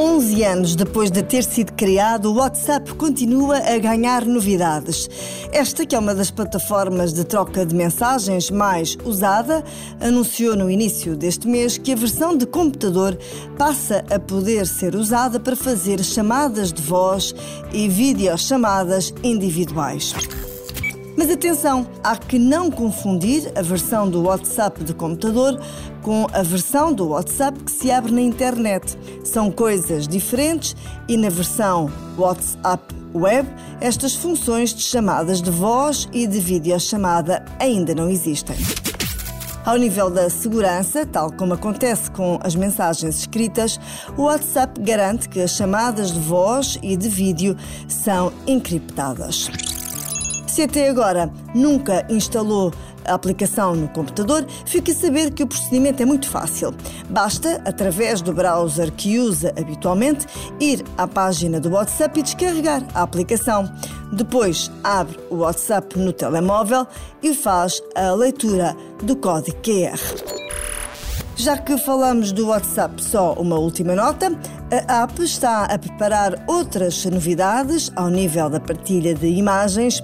11 anos depois de ter sido criado, o WhatsApp continua a ganhar novidades. Esta, que é uma das plataformas de troca de mensagens mais usada, anunciou no início deste mês que a versão de computador passa a poder ser usada para fazer chamadas de voz e videochamadas individuais. Mas atenção, há que não confundir a versão do WhatsApp de computador com a versão do WhatsApp que se abre na internet. São coisas diferentes e na versão WhatsApp Web, estas funções de chamadas de voz e de videochamada ainda não existem. Ao nível da segurança, tal como acontece com as mensagens escritas, o WhatsApp garante que as chamadas de voz e de vídeo são encriptadas. Se até agora nunca instalou a aplicação no computador, fique a saber que o procedimento é muito fácil. Basta, através do browser que usa habitualmente, ir à página do WhatsApp e descarregar a aplicação. Depois abre o WhatsApp no telemóvel e faz a leitura do código QR. Já que falamos do WhatsApp, só uma última nota. A app está a preparar outras novidades ao nível da partilha de imagens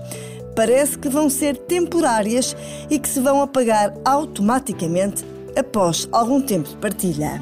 parece que vão ser temporárias e que se vão apagar automaticamente após algum tempo de partilha.